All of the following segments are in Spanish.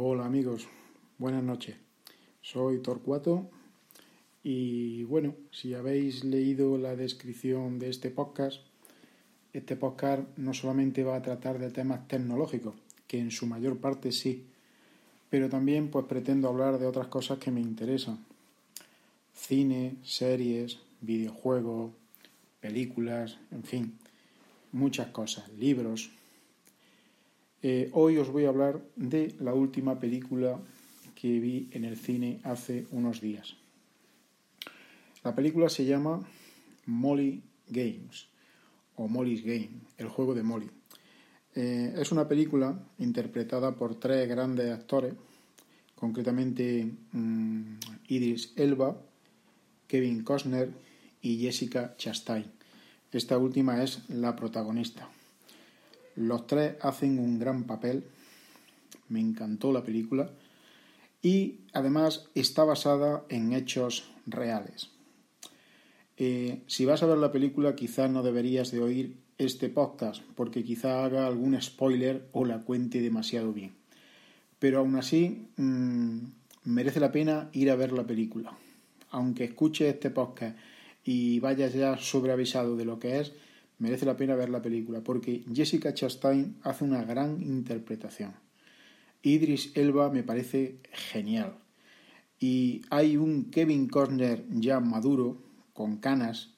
Hola amigos, buenas noches. Soy Torcuato y bueno, si habéis leído la descripción de este podcast, este podcast no solamente va a tratar de temas tecnológicos, que en su mayor parte sí, pero también pues pretendo hablar de otras cosas que me interesan. Cine, series, videojuegos, películas, en fin, muchas cosas, libros. Eh, hoy os voy a hablar de la última película que vi en el cine hace unos días. La película se llama Molly Games o Molly's Game, el juego de Molly. Eh, es una película interpretada por tres grandes actores, concretamente mm, Idris Elba, Kevin Costner y Jessica Chastain. Esta última es la protagonista. Los tres hacen un gran papel. Me encantó la película. Y además está basada en hechos reales. Eh, si vas a ver la película, quizás no deberías de oír este podcast, porque quizá haga algún spoiler o la cuente demasiado bien. Pero aún así, mmm, merece la pena ir a ver la película. Aunque escuches este podcast y vayas ya sobreavisado de lo que es, merece la pena ver la película porque Jessica Chastain hace una gran interpretación. Idris Elba me parece genial. Y hay un Kevin Costner ya maduro, con canas,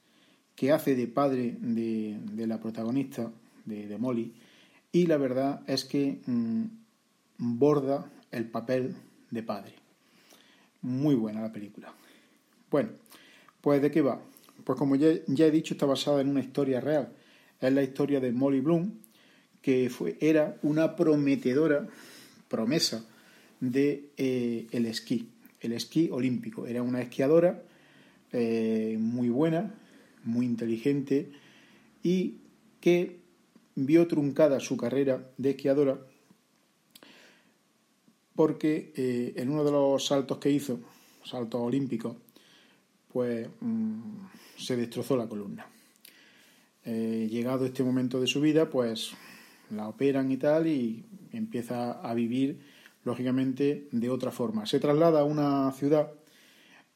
que hace de padre de, la protagonista, de, Molly, y la verdad es que mm, borda el papel de padre. Muy buena la película. Bueno, pues ¿de qué va? Pues como ya, he dicho, está basada en una historia real. Es la historia de Molly Bloom, que fue, era una prometedora promesa de eh, esquí, el esquí olímpico. Era una esquiadora eh, muy buena, muy inteligente y que vio truncada su carrera de esquiadora porque eh, en uno de los saltos que hizo, saltos olímpicos, pues se destrozó la columna. Eh, llegado este momento de su vida, pues la operan y tal y empieza a vivir, lógicamente, de otra forma. Se traslada a una ciudad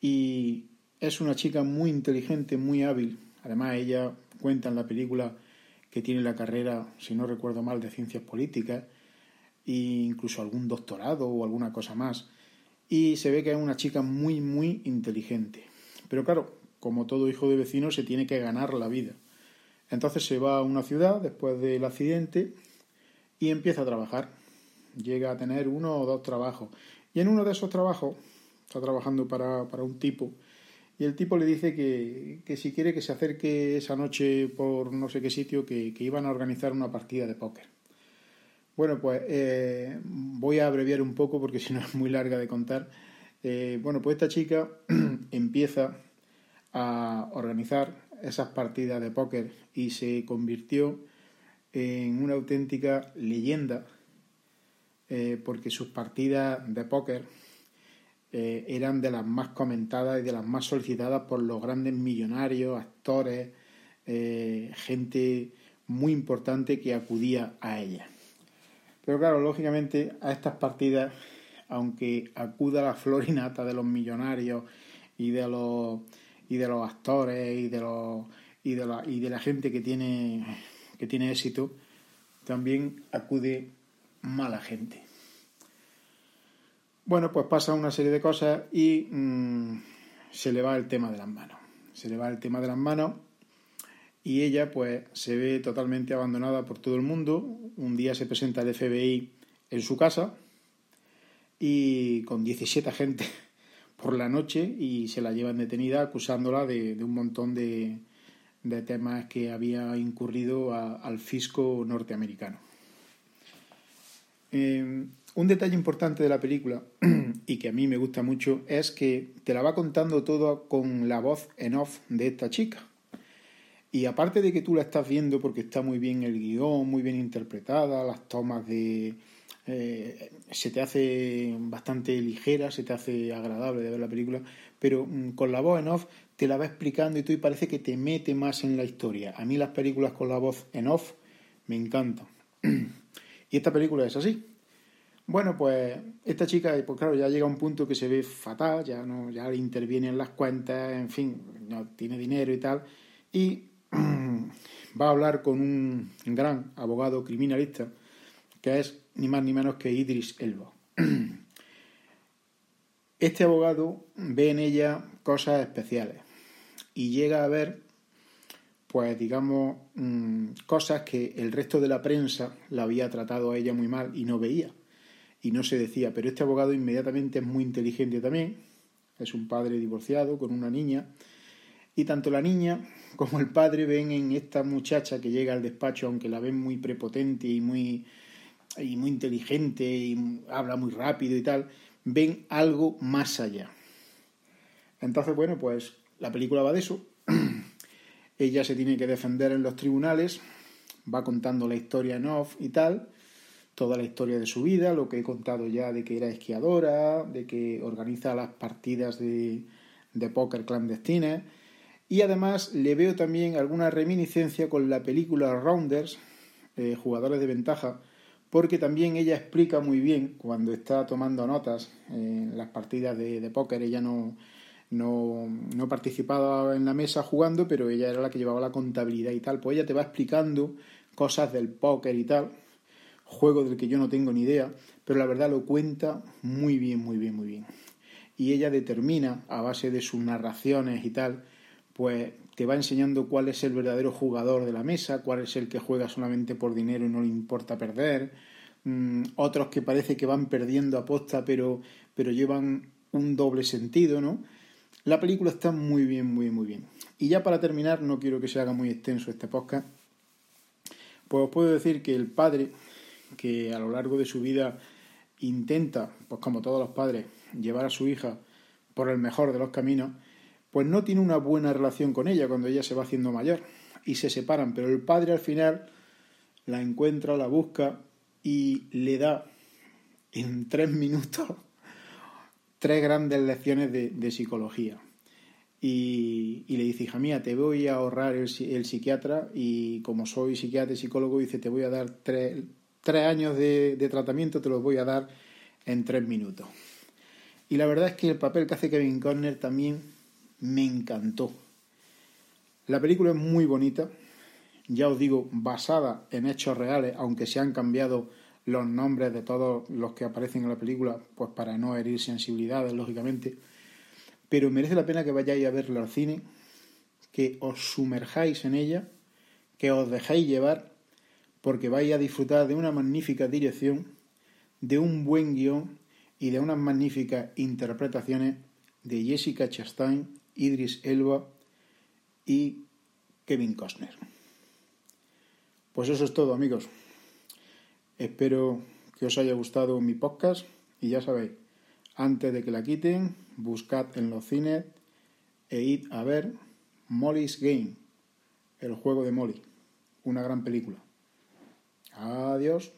y es una chica muy inteligente, muy hábil. Además, ella cuenta en la película que tiene la carrera, si no recuerdo mal, de ciencias políticas e incluso algún doctorado o alguna cosa más. Y se ve que es una chica muy, muy inteligente. Pero claro, como todo hijo de vecino, se tiene que ganar la vida. Entonces se va a una ciudad después del accidente y empieza a trabajar. Llega a tener uno o dos trabajos. Y en uno de esos trabajos, está trabajando para, para un tipo, y el tipo le dice que, que, si quiere que se acerque esa noche por no sé qué sitio, que, que iban a organizar una partida de póker. Bueno, pues eh, voy a abreviar un poco porque si no es muy larga de contar. Eh, bueno, pues esta chica empieza a organizar esas partidas de póker y se convirtió en una auténtica leyenda eh, porque sus partidas de póker eh, eran de las más comentadas y de las más solicitadas por los grandes millonarios, actores, gente muy importante que acudía a ella. Pero claro, lógicamente a estas partidas, aunque acuda la florinata de los millonarios y de los y de los actores y de los y de la, y de la gente que tiene que tiene éxito, también acude mala gente. Bueno, pues pasa una serie de cosas y mm, se le va el tema de las manos. Se le va el tema de las manos y ella pues se ve totalmente abandonada por todo el mundo. Un día se presenta el FBI en su casa y con 17 agentes por la noche y se la llevan detenida acusándola de, un montón de, temas que había incurrido al fisco norteamericano. Eh, un detalle importante de la película, y que a mí me gusta mucho, es que te la va contando todo con la voz en off de esta chica. Y aparte de que tú la estás viendo porque está muy bien el guion, muy bien interpretada, las tomas de... Eh, se te hace bastante ligera, se te hace agradable de ver la película, pero mm, con la voz en off te la va explicando y tú y parece que te mete más en la historia. A mí las películas con la voz en off me encantan. y esta película es así. Bueno, pues esta chica, pues claro, ya llega a un punto que se ve fatal, ya no, ya le intervienen las cuentas, en fin, no tiene dinero y tal, y va a hablar con un gran abogado criminalista, que es ni más ni menos que Idris Elba. Este abogado ve en ella cosas especiales y llega a ver, pues digamos, mm, cosas que el resto de la prensa la había tratado a ella muy mal y no veía y no se decía, pero este abogado inmediatamente es muy inteligente también, es un padre divorciado con una niña, y tanto la niña como el padre ven en esta muchacha que llega al despacho, aunque la ven muy prepotente y muy, y muy inteligente y habla muy rápido y tal, ven algo más allá. Entonces, bueno, pues la película va de eso. Ella se tiene que defender en los tribunales, va contando la historia en off y tal, toda la historia de su vida, lo que he contado ya de que era esquiadora, de que organiza las partidas de, de póker clandestinas. Y además le veo también alguna reminiscencia con la película Rounders, eh, Jugadores de Ventaja, porque también ella explica muy bien cuando está tomando notas en las partidas de, de póker. Ella no, no, no, participaba en la mesa jugando, pero ella era la que llevaba la contabilidad y tal. Pues ella te va explicando cosas del póker y tal juego del que yo no tengo ni idea, pero la verdad lo cuenta muy bien, muy bien, muy bien. Y ella determina, a base de sus narraciones y tal, pues te va enseñando cuál es el verdadero jugador de la mesa, cuál es el que juega solamente por dinero y no le importa perder, mm, otros que parece que van perdiendo aposta pero, pero llevan un doble sentido, ¿no? La película está muy bien, muy, muy bien. Y ya para terminar, no quiero que se haga muy extenso este podcast, pues os puedo decir que el padre que a lo largo de su vida intenta, pues como todos los padres, llevar a su hija por el mejor de los caminos, pues no tiene una buena relación con ella cuando ella se va haciendo mayor y se separan, pero el padre al final la encuentra, la busca y le da en tres minutos tres grandes lecciones de, psicología. Y, le dice, hija mía, te voy a ahorrar el, el, psiquiatra y como soy psiquiatra y psicólogo, dice, te voy a dar tres, tres años de, tratamiento te los voy a dar en tres minutos. Y la verdad es que el papel que hace Kevin Conner también me encantó. La película es muy bonita, ya os digo, basada en hechos reales, aunque se han cambiado los nombres de todos los que aparecen en la película, pues para no herir sensibilidades, lógicamente. Pero merece la pena que vayáis a verla al cine, que os sumerjáis en ella, que os dejéis llevar porque vais a disfrutar de una magnífica dirección, de un buen guion y de unas magníficas interpretaciones de Jessica Chastain, Idris Elba y Kevin Costner. Pues eso es todo, amigos. Espero que os haya gustado mi podcast y ya sabéis, antes de que la quiten, buscad en los cines e id a ver Molly's Game, el juego de Molly, una gran película. Adiós.